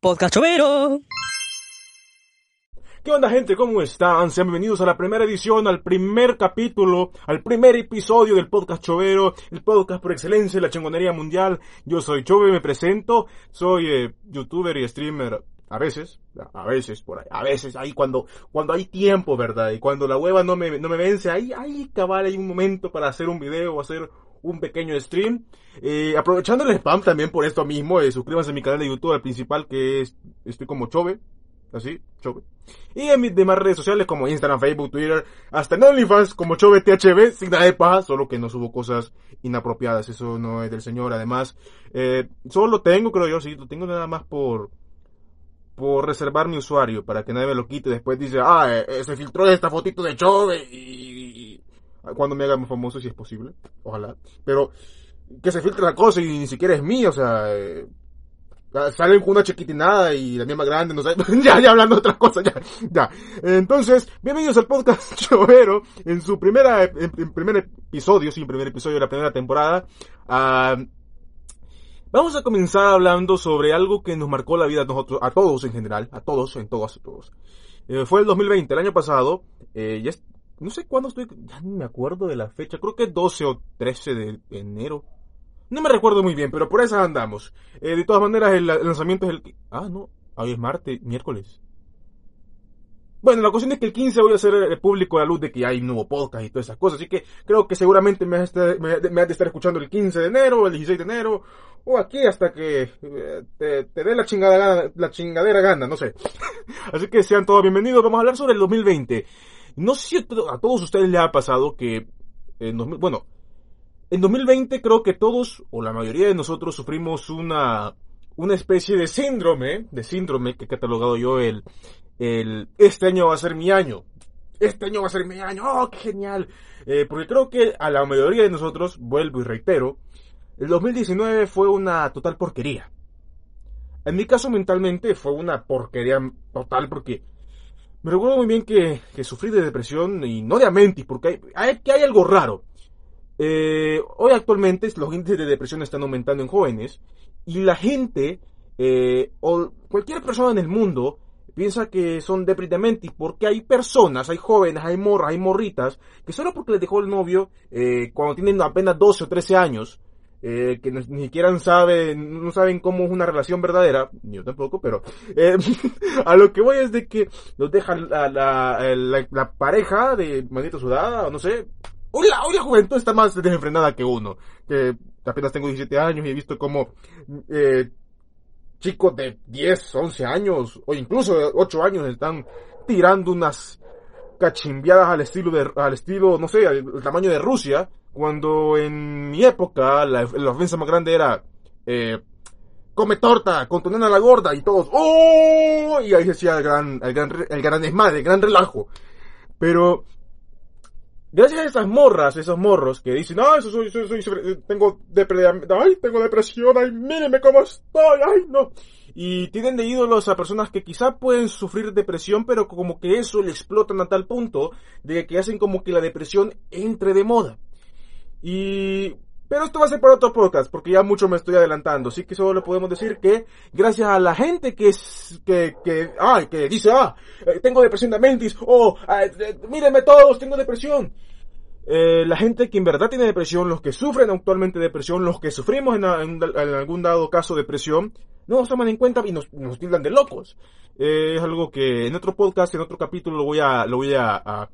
Podcast Chovero. ¿Qué onda gente? ¿Cómo están? Sean bienvenidos a la primera edición, al primer capítulo, al primer episodio del podcast Chovero, el podcast por excelencia de la chingonería mundial. Yo soy Chove, me presento, soy eh, youtuber y streamer a veces, a veces por ahí, a veces ahí cuando, cuando hay tiempo, ¿verdad? Y cuando la hueva no me, no me vence, ahí, ahí cabal hay un momento para hacer un video o hacer un pequeño stream. Eh, aprovechando el spam también por esto mismo, eh, suscríbanse a mi canal de YouTube, el principal que es, estoy como Chove, así, Chove. Y en mis demás redes sociales como Instagram, Facebook, Twitter, hasta en OnlyFans como ThB, sin nada de paja, solo que no subo cosas inapropiadas, eso no es del señor, además, eh, solo tengo, creo yo, sí, lo tengo nada más por, por reservar mi usuario, para que nadie me lo quite, después dice, ah, eh, eh, se filtró esta fotito de Chove y cuando me haga más famoso si es posible, ojalá, pero que se filtre la cosa y ni siquiera es mío, o sea, eh, salen con una chiquitinada y la misma grande, no sé, ya, ya hablando de otras cosas, ya, ya. Entonces, bienvenidos al podcast Chovero, en su primera, en, en primer episodio, sí, primer episodio de la primera temporada. Uh, vamos a comenzar hablando sobre algo que nos marcó la vida a nosotros, a todos en general, a todos, en todos, a todos. Eh, fue el 2020, el año pasado, eh, ya es, no sé cuándo estoy, ya ni me acuerdo de la fecha, creo que 12 o 13 de enero, no me recuerdo muy bien, pero por esa andamos. Eh, de todas maneras, el, lanzamiento es el... Ah, no. Hoy es martes, miércoles. Bueno, la cuestión es que el 15 voy a hacer el público a la luz de que hay nuevo podcast y todas esas cosas. Así que creo que seguramente me has, de, me, de estar escuchando el 15 de enero, el 16 de enero, o aquí hasta que eh, te, te dé la, chingada la chingadera gana, no sé. Así que sean todos bienvenidos. Vamos a hablar sobre el 2020. No sé si a todos ustedes les ha pasado que... En 2000, bueno, en 2020 creo que todos, o la mayoría de nosotros, sufrimos una, una especie de síndrome, de síndrome que he catalogado yo el, el, este año va a ser mi año. Este año va a ser mi año, oh, qué genial. Eh, porque creo que a la mayoría de nosotros, vuelvo y reitero, el 2019 fue una total porquería. En mi caso mentalmente fue una porquería total porque me recuerdo muy bien que, sufrí de depresión y no de amentis, porque hay, hay, que hay algo raro. Eh, hoy actualmente los índices de depresión están aumentando en jóvenes y la gente eh, o cualquier persona en el mundo piensa que son deprimentis porque hay personas, hay jóvenes, hay morras, hay morritas que solo porque les dejó el novio eh, cuando tienen apenas 12 o 13 años eh, que ni siquiera saben, no saben cómo es una relación verdadera, yo tampoco, pero eh, a lo que voy es de que los deja la, la, pareja de manita sudada, o no sé, Hoy la, juventud está más desenfrenada que uno. Que apenas tengo 17 años y he visto como eh, chicos de 10, 11 años o incluso de 8 años están tirando unas cachimbiadas al estilo de, al estilo, no sé, al tamaño de Rusia, cuando en mi época la, la ofensa más grande era eh, come torta con la gorda y todos ¡Oh! y ahí decía el gran, el gran, el gran desmadre, el gran relajo. Pero gracias a esas morras, esos morros que dicen, ah, eso soy, soy, soy, tengo depresión, ay, tengo depresión, ay, míreme cómo estoy, ay, no. Y tienen de ídolos a personas que quizá pueden sufrir depresión, pero como que eso le explotan a tal punto de que hacen como que la depresión entre de moda. Y pero esto va a ser para otro podcast, porque ya mucho me estoy adelantando. Así que solo podemos decir que, gracias a la gente que es, que, que, ay, que dice, ah, tengo depresión de mentis, o, oh, eh, mírenme todos, tengo depresión. Eh, la gente que en verdad tiene depresión, los que sufren actualmente depresión, los que sufrimos en, algún dado caso depresión, no nos toman en cuenta y nos, nos tildan de locos. Eh, es algo que en otro podcast, en otro capítulo lo voy a, lo voy a,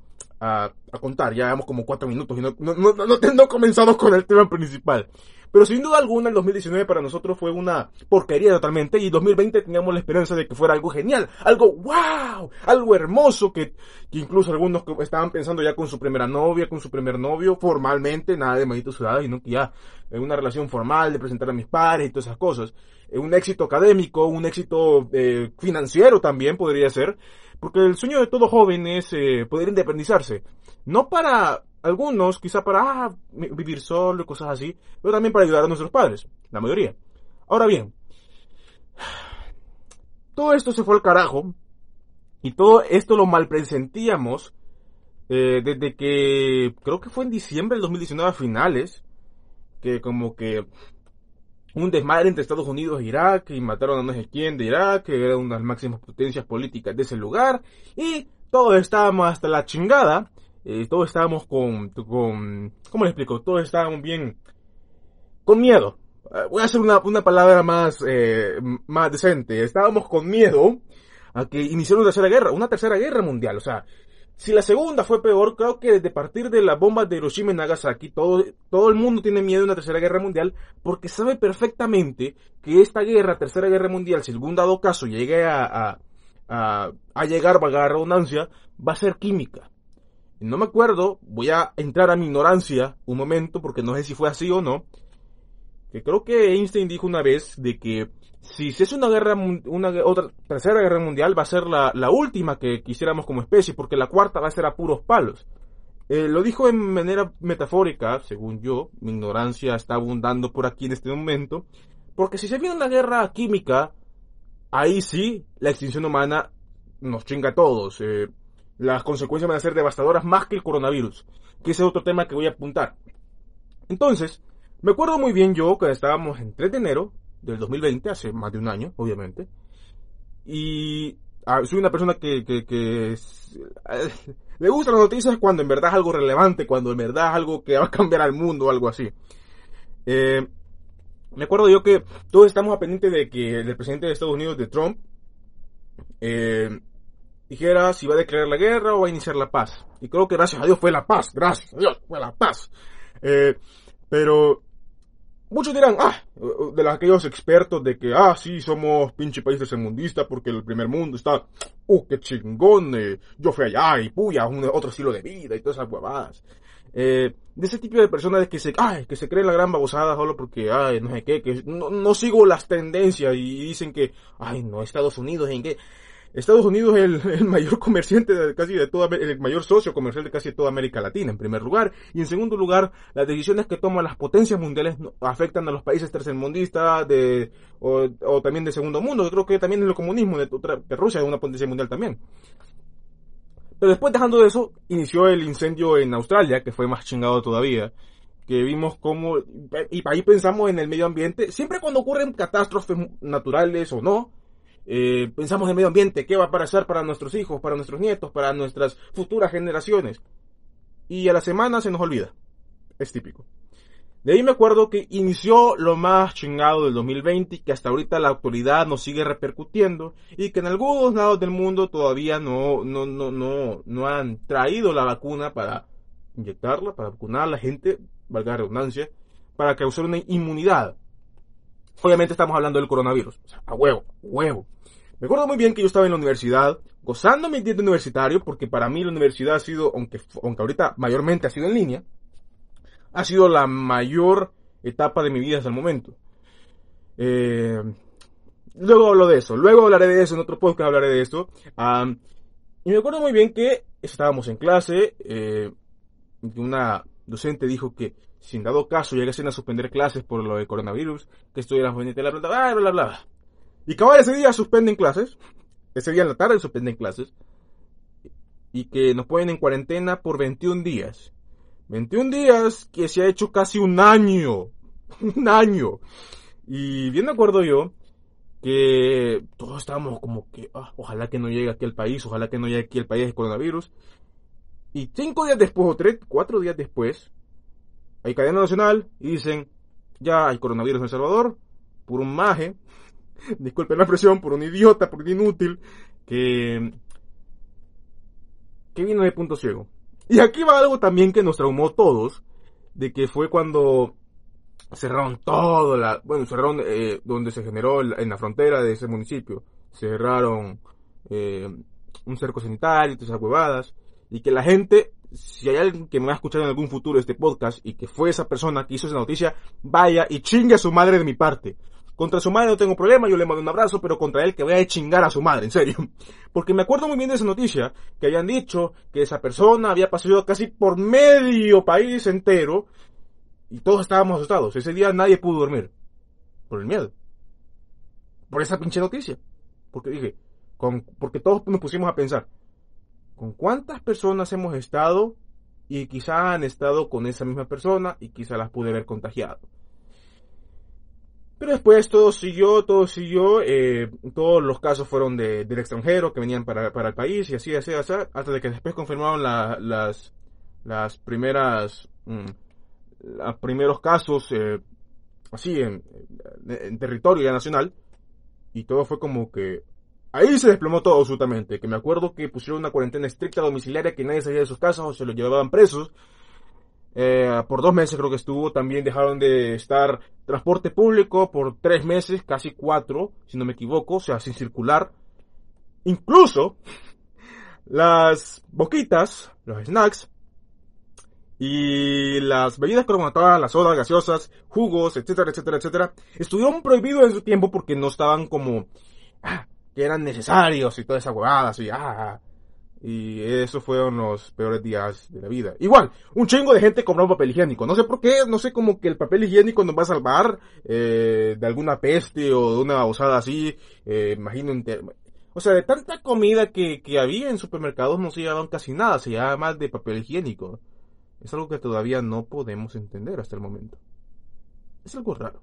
contar. Ya llevamos como cuatro minutos y no, no, no, comenzamos con el tema principal. Pero sin duda alguna el 2019 para nosotros fue una porquería totalmente y 2020 teníamos la esperanza de que fuera algo genial, algo wow, algo hermoso que, que incluso algunos estaban pensando ya con su primera novia, con su primer novio, formalmente, nada de manitos sudadas, sino que ya una relación formal de presentar a mis padres y todas esas cosas. Un éxito académico, un éxito eh, financiero también podría ser, porque el sueño de todo joven es eh, poder independizarse. No para algunos, quizá para ah, vivir solo y cosas así, pero también para ayudar a nuestros padres, la mayoría. Ahora bien, todo esto se fue al carajo y todo esto lo malpresentíamos eh, desde que creo que fue en diciembre del 2019 a finales, que como que un desmadre entre Estados Unidos e Irak y mataron a no sé quién de Irak, que era una de las máximas potencias políticas de ese lugar y todos estábamos hasta la chingada, eh, todos estábamos con, con, ¿cómo le explico? Todos estábamos bien, con miedo. Eh, voy a hacer una, una palabra más, eh, más decente. Estábamos con miedo a que iniciara una tercera guerra, una tercera guerra mundial, o sea, si la segunda fue peor, creo que desde partir de las bombas de Hiroshima y Nagasaki, todo, todo el mundo tiene miedo de una tercera guerra mundial porque sabe perfectamente que esta guerra, tercera guerra mundial, si algún dado caso llegue a, a, a, llegar, valga la redundancia, va a ser química. No me acuerdo, voy a entrar a mi ignorancia un momento porque no sé si fue así o no, que creo que Einstein dijo una vez de que si se hace una guerra, una otra tercera guerra mundial va a ser la, la, última que quisiéramos como especie, porque la cuarta va a ser a puros palos. Eh, lo dijo en manera metafórica, según yo, mi ignorancia está abundando por aquí en este momento, porque si se viene una guerra química, ahí sí la extinción humana nos chinga a todos. Eh, las consecuencias van a ser devastadoras más que el coronavirus, que ese es otro tema que voy a apuntar. Entonces, me acuerdo muy bien yo que estábamos en 3 de enero del 2020, hace más de un año, obviamente. Y ah, soy una persona que, le gustan las noticias cuando en verdad es algo relevante, cuando en verdad es algo que va a cambiar al mundo o algo así. Eh, me acuerdo yo que todos estamos a pendiente de que el presidente de Estados Unidos, de Trump, eh, dijera si va a declarar la guerra o va a iniciar la paz. Y creo que gracias a Dios fue la paz, gracias a Dios fue la paz. Eh, pero Muchos dirán, ah, de los, aquellos expertos de que, ah, sí, somos pinche país tercermundista porque el primer mundo está, uh, qué chingón, eh, yo fui allá y puya, un, otro estilo de vida y todas esas huevadas. Eh, de ese tipo de personas que se, ay, que se creen la gran babosada solo porque, ay, no sé qué, que no, no sigo las tendencias y dicen que, ay, no, Estados Unidos, ¿en qué? Estados Unidos es el, mayor comerciante de casi de toda, el mayor socio comercial de casi toda América Latina, en primer lugar. Y en segundo lugar, las decisiones que toman las potencias mundiales afectan a los países tercermundistas de, o, o también de segundo mundo. Yo creo que también es el comunismo de, de Rusia es una potencia mundial también. Pero después dejando de eso, inició el incendio en Australia, que fue más chingado todavía que vimos cómo, y ahí pensamos en el medio ambiente, siempre cuando ocurren catástrofes naturales o no, eh, pensamos en medio ambiente, qué va a pasar para nuestros hijos, para nuestros nietos, para nuestras futuras generaciones. Y a la semana se nos olvida. Es típico. De ahí me acuerdo que inició lo más chingado del 2020 y que hasta ahorita la actualidad nos sigue repercutiendo y que en algunos lados del mundo todavía no, no, no, no, no han traído la vacuna para inyectarla, para vacunar a la gente, valga la redundancia, para causar una inmunidad. Obviamente estamos hablando del coronavirus. O sea, a huevo, huevo. Me acuerdo muy bien que yo estaba en la universidad, gozando mi tiempo universitario, porque para mí la universidad ha sido, aunque, aunque ahorita mayormente ha sido en línea, ha sido la mayor etapa de mi vida hasta el momento. Eh, luego hablo de eso, luego hablaré de eso, en otro podcast hablaré de esto. y me acuerdo muy bien que estábamos en clase, eh, una docente dijo que si en dado caso llegasen a suspender clases por lo de coronavirus, que estuvieran pendientes de la planta, bla, bla, bla, bla. Y cabal ese día suspenden clases. Ese día en la tarde suspenden clases. Y que nos ponen en cuarentena por 21 días. 21 días que se ha hecho casi un año. un año. Y bien me acuerdo yo que todos estábamos como que, ah, ojalá que no llegue aquí al país, ojalá que no llegue aquí al país el coronavirus. Y cinco días después, o tres, cuatro días después, hay cadena nacional y dicen, ya hay coronavirus en El Salvador, por un maje, disculpen la expresión, por un idiota, por un inútil, que, que vino de punto ciego. Y aquí va algo también que nos traumó todos, de que fue cuando cerraron todo la, bueno, cerraron eh, donde se generó en la frontera de ese municipio, cerraron eh, un cerco sanitario y todas esas huevadas, y que la gente, si hay alguien que me va a escuchar en algún futuro este podcast y que fue esa persona que hizo esa noticia, vaya y chingue a su madre de mi parte. Contra su madre no tengo problema, yo le mando un abrazo, pero contra él que vaya a chingar a su madre, en serio. Porque me acuerdo muy bien de esa noticia, que habían dicho que esa persona había pasado casi por medio país entero, y todos estábamos asustados. Ese día nadie pudo dormir. Por el miedo. Por esa pinche noticia. Porque dije, con, porque todos nos pusimos a pensar, ¿con cuántas personas hemos estado y quizá han estado con esa misma persona y quizá las pude haber contagiado? Pero después todo siguió, todo siguió, eh, todos los casos fueron de, del extranjero que venían para, para el país y así, así, así, hasta de que después confirmaron la, las, las primeras, mm, los primeros casos, eh, así, en, territorio nacional, y todo fue como que, ahí se desplomó todo absolutamente, que me acuerdo que pusieron una cuarentena estricta domiciliaria que nadie salía de sus casas o se los llevaban presos, eh, por dos meses creo que estuvo. También dejaron de estar transporte público por tres meses, casi cuatro, si no me equivoco, o sea, sin circular. Incluso las boquitas, los snacks y las bebidas carbonatadas, las sodas gaseosas, jugos, etcétera, etcétera, etcétera, estuvieron prohibidos en su tiempo porque no estaban como ah, que eran necesarios y toda esa huevada, así, ah, y eso fueron los peores días de la vida. Igual, un chingo de gente compró papel higiénico. No sé por qué, no sé como que el papel higiénico nos va a salvar eh, de alguna peste o de una osada así. Eh, imagino, o sea, de tanta comida que, que había en supermercados no se llevaban casi nada, se llevaba más de papel higiénico. Es algo que todavía no podemos entender hasta el momento. Es algo raro.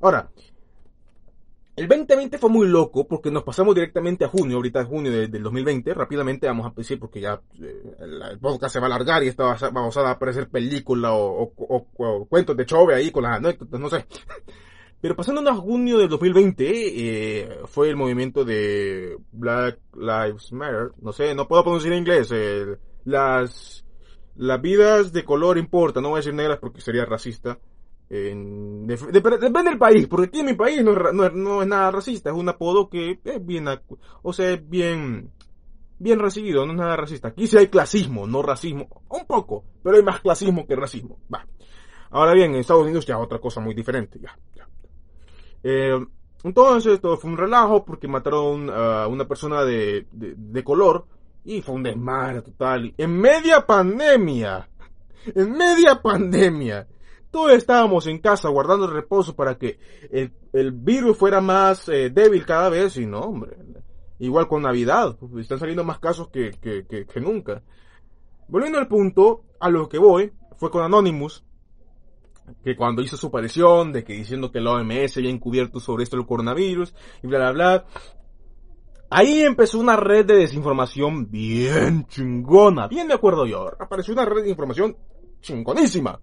Ahora, el 2020 fue muy loco porque nos pasamos directamente a junio, ahorita es junio del 2020, rápidamente vamos a decir porque ya eh, el podcast se va a alargar y esta vamos a aparecer película o, cuentos de chove ahí con las anécdotas, no sé. Pero pasando a junio del 2020 eh, fue el movimiento de Black Lives Matter, no sé, no puedo pronunciar en inglés, las, las vidas de color importan, no voy a decir negras porque sería racista. En, depende del país, porque aquí en mi país no, es nada racista, es un apodo que es bien, o sea, es bien, bien recibido, no es nada racista. Aquí sí hay clasismo, no racismo, un poco, pero hay más clasismo que racismo. Va. Ahora bien, en Estados Unidos ya otra cosa muy diferente, ya. Eh, entonces todo fue un relajo porque mataron a una persona de, de, de color y fue un desmadre total. En media pandemia, en media pandemia todos estábamos en casa guardando reposo para que el, virus fuera más eh, débil cada vez y no, hombre. Igual con Navidad, pues, están saliendo más casos que, que, nunca. Volviendo al punto, a lo que voy, fue con Anonymous, que cuando hizo su aparición, de que diciendo que la OMS había encubierto sobre esto el coronavirus, y bla, bla, bla. Ahí empezó una red de desinformación bien chingona, bien de acuerdo yo. Apareció una red de información chingonísima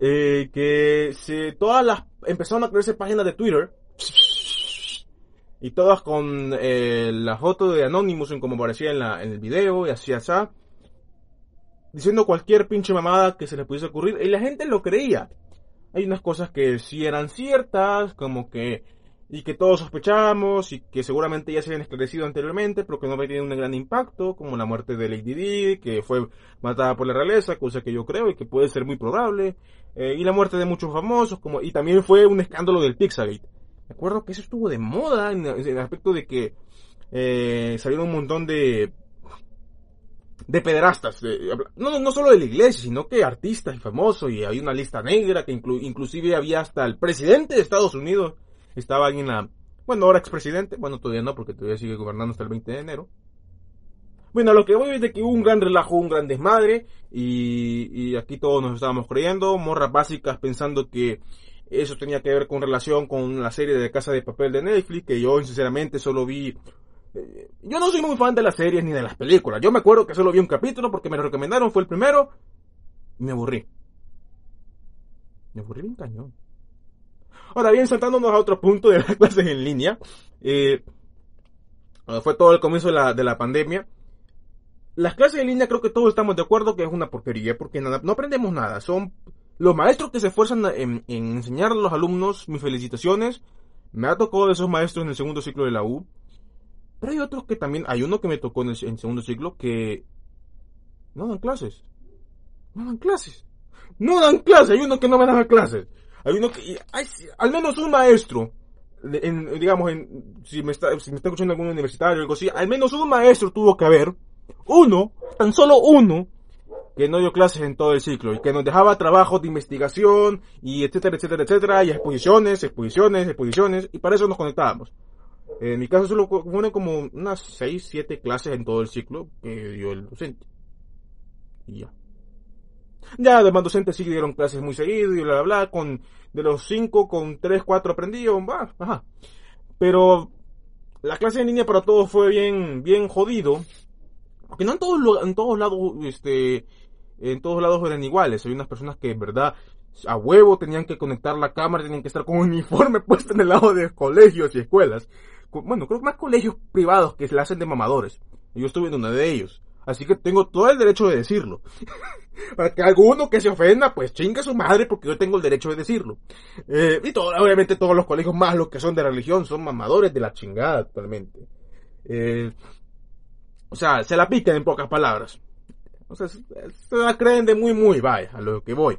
eh, que se, todas las empezaron a crearse páginas de Twitter. Y todas con eh, la foto de Anonymous como aparecía en, la, en el video y así así. Diciendo cualquier pinche mamada que se le pudiese ocurrir. Y la gente lo creía. Hay unas cosas que sí eran ciertas como que y que todos sospechamos y que seguramente ya se habían esclarecido anteriormente, pero que no había tenido un gran impacto, como la muerte de Lady Di, que fue matada por la realeza, cosa que yo creo y que puede ser muy probable, eh, y la muerte de muchos famosos, como y también fue un escándalo del Pixagate. Me acuerdo que eso estuvo de moda en, el aspecto de que eh, salieron un montón de de pederastas, no, no solo de la iglesia, sino que artistas y famosos, y hay una lista negra que inclusive había hasta el presidente de Estados Unidos estaba en la, bueno, ahora expresidente, bueno, todavía no, porque todavía sigue gobernando hasta el 20 de enero. Bueno, lo que voy es de que hubo un gran relajo, un gran desmadre, y, y aquí todos nos estábamos creyendo, morras básicas pensando que eso tenía que ver con relación con la serie de Casa de Papel de Netflix, que yo sinceramente solo vi... Eh, yo no soy muy fan de las series ni de las películas. Yo me acuerdo que solo vi un capítulo porque me lo recomendaron, fue el primero, y me aburrí. Me aburrí bien cañón. Ahora bien, saltándonos a otro punto de las clases en línea, eh, fue todo el comienzo de la, de la pandemia. Las clases en línea creo que todos estamos de acuerdo que es una porquería porque no aprendemos nada. Son los maestros que se esfuerzan en, enseñar a los alumnos, mis felicitaciones. Me ha tocado de esos maestros en el segundo ciclo de la U. Pero hay otros que también, hay uno que me tocó en el segundo ciclo que no dan clases. No dan clases. No dan clases. Hay uno que no me da clases. Hay uno que, hay, al menos un maestro, en, digamos, en, si, me está, si me está escuchando algún universitario o algo así, al menos un maestro tuvo que haber, uno, tan solo uno, que no dio clases en todo el ciclo y que nos dejaba trabajos de investigación y etcétera, etcétera, etcétera, y exposiciones, exposiciones, exposiciones, y para eso nos conectábamos. En mi caso solo fueron como unas 6, 7 clases en todo el ciclo que dio el docente. Y ya. Ya además docentes sí dieron clases muy seguido y bla, bla, bla, con, de los cinco, con tres, cuatro aprendidos, va, ajá. Pero la clase en línea para todos fue bien, bien jodido. Porque no en todos, en todos lados, este, en todos lados eran iguales. Hay unas personas que en verdad a huevo tenían que conectar la cámara, tenían que estar con un uniforme puesto en el lado de colegios y escuelas. Bueno, creo que más colegios privados que se la hacen de mamadores. Yo estuve en uno de ellos. Así que tengo todo el derecho de decirlo. Para que alguno que se ofenda, pues chinga su madre porque yo tengo el derecho de decirlo. Eh, y todo, obviamente todos los colegios más los que son de religión son mamadores de la chingada actualmente. Eh, o sea, se la pican en pocas palabras. O sea, se, la creen de muy muy, vaya, a lo que voy.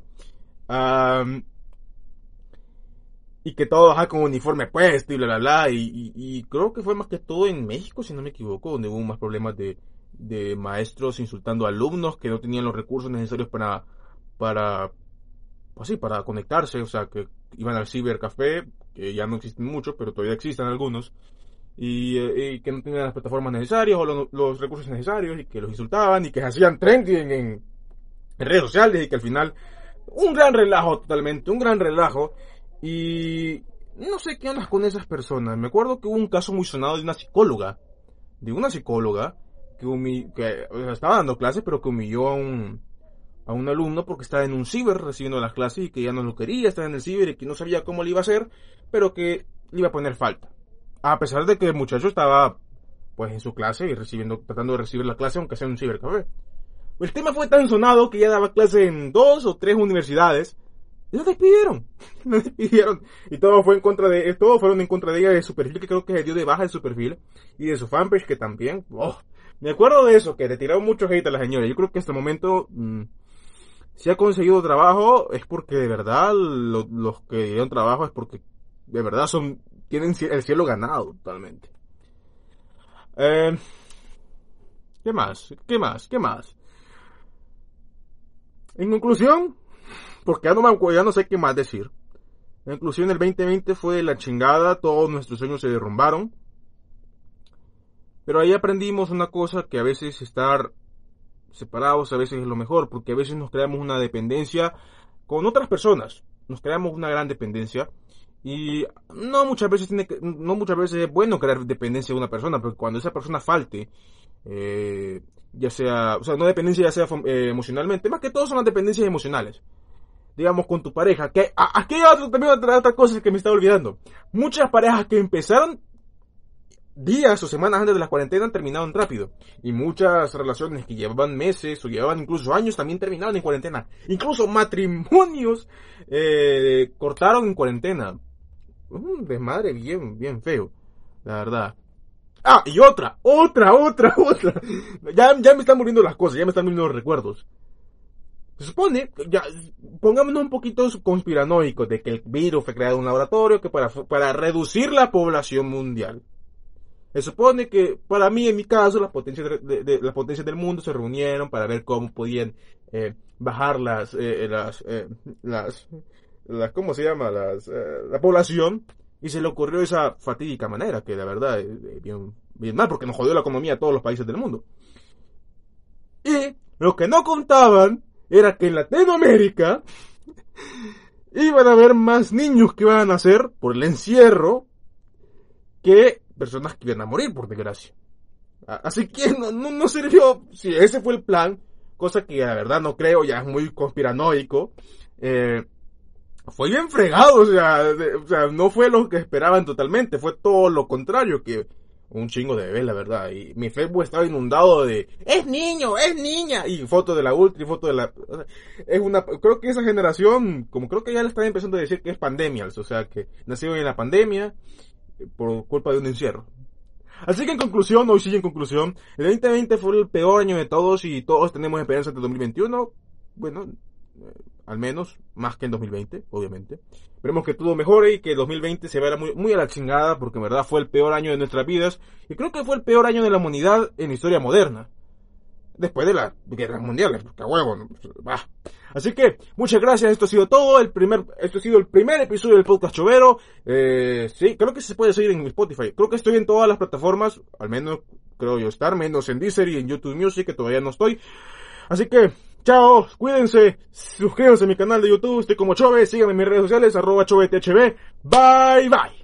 y que todos con uniforme puesto y bla bla bla. y creo que fue más que todo en México, si no me equivoco, donde hubo más problemas de, de maestros insultando a alumnos que no tenían los recursos necesarios para, para, pues sí, para conectarse, o sea, que iban al cibercafé, que ya no existen muchos, pero todavía existen algunos, y, eh, que no tenían las plataformas necesarias o los recursos necesarios, y que los insultaban, y que hacían trending en, redes sociales, y que al final, un gran relajo totalmente, un gran relajo, y no sé qué onda con esas personas. Me acuerdo que hubo un caso muy sonado de una psicóloga, de una psicóloga, que, que estaba dando clases, pero que humilló a un, a un alumno porque estaba en un ciber recibiendo las clases y que ya no lo quería estar en el ciber y que no sabía cómo le iba a hacer, pero que le iba a poner falta. A pesar de que el muchacho estaba pues en su clase y recibiendo, tratando de recibir la clase aunque sea en un cibercafé. El tema fue tan sonado que ya daba clase en dos o tres universidades. Y lo despidieron. Lo despidieron. Y todo fue en contra de, todos fueron en contra de ella, de su perfil, que creo que se dio de baja de su perfil. Y de su fanpage, que también, oh, me acuerdo de eso, que le tiraron mucho hate a la señora. Yo creo que hasta el momento, mm, si ha conseguido trabajo, es porque de verdad los que dieron trabajo es porque de verdad son tienen el cielo ganado totalmente. Eh, ¿Qué más? ¿Qué más? ¿Qué más? En conclusión, porque ya no, me, ya no sé qué más decir. En conclusión, el 2020 fue la chingada, todos nuestros sueños se derrumbaron. Pero ahí aprendimos una cosa que a veces estar separados a veces es lo mejor, porque a veces nos creamos una dependencia con otras personas, nos creamos una gran dependencia y no muchas veces tiene que, no muchas veces es bueno crear dependencia de una persona, porque cuando esa persona falte, eh, ya sea, o sea, no dependencia ya sea eh, emocionalmente, más que todo son las dependencias emocionales. Digamos con tu pareja, que aquí hay otra, también otra, otra cosa que me está olvidando. Muchas parejas que empezaron días o semanas antes de la cuarentena terminaron rápido. Y muchas relaciones que llevaban meses o llevaban incluso años también terminaron en cuarentena. Incluso matrimonios eh, cortaron en cuarentena. Un desmadre bien, bien feo. La verdad. Ah, y otra, otra, otra, otra. Ya, ya me están muriendo las cosas, ya me están muriendo los recuerdos. Se supone, ya, pongámonos un poquito conspiranoicos de que el virus fue creado en un laboratorio que para, para reducir la población mundial. Se supone que, para mí, en mi caso, las potencias, de, las potencias del mundo se reunieron para ver cómo podían eh, bajar las, eh, las, eh, las, las, ¿cómo se llama? Las, la población. Y se le ocurrió esa fatídica manera, que la verdad bien, bien mal, porque nos jodió la economía a todos los países del mundo. Y lo que no contaban era que en Latinoamérica iban a haber más niños que iban a nacer por el encierro que personas que iban a morir, por desgracia. Así que no, no, sirvió, si ese fue el plan, cosa que la verdad no creo, ya es muy conspiranoico, eh, fue bien fregado, o sea, o sea, no fue lo que esperaban totalmente, fue todo lo contrario, que un chingo de bebés, la verdad, y mi Facebook estaba inundado de, es niño, es niña, y fotos de la ultra y fotos de la, es una, creo que esa generación, como creo que ya le están empezando a decir que es pandemia, o sea, que nacieron en la pandemia, por culpa de un encierro. Así que en conclusión, hoy sí en conclusión, el 2020 fue el peor año de todos y todos tenemos esperanza de 2021. Bueno, eh, al menos más que en 2020, obviamente. Esperemos que todo mejore y que 2020 se vea muy, muy a la chingada porque en verdad fue el peor año de nuestras vidas y creo que fue el peor año de la humanidad en la historia moderna después de la guerra mundial, porque huevo, Así que, muchas gracias, esto ha sido todo, el primer, esto ha sido el primer episodio del podcast Chovero, eh, sí, creo que se puede seguir en Spotify, creo que estoy en todas las plataformas, al menos creo yo estar, menos en Deezer y en YouTube Music, que todavía no estoy, así que, Chao, cuídense, suscríbanse a mi canal de YouTube, estoy como Chove, síganme en mis redes sociales, arroba ChoveTHB. Bye bye.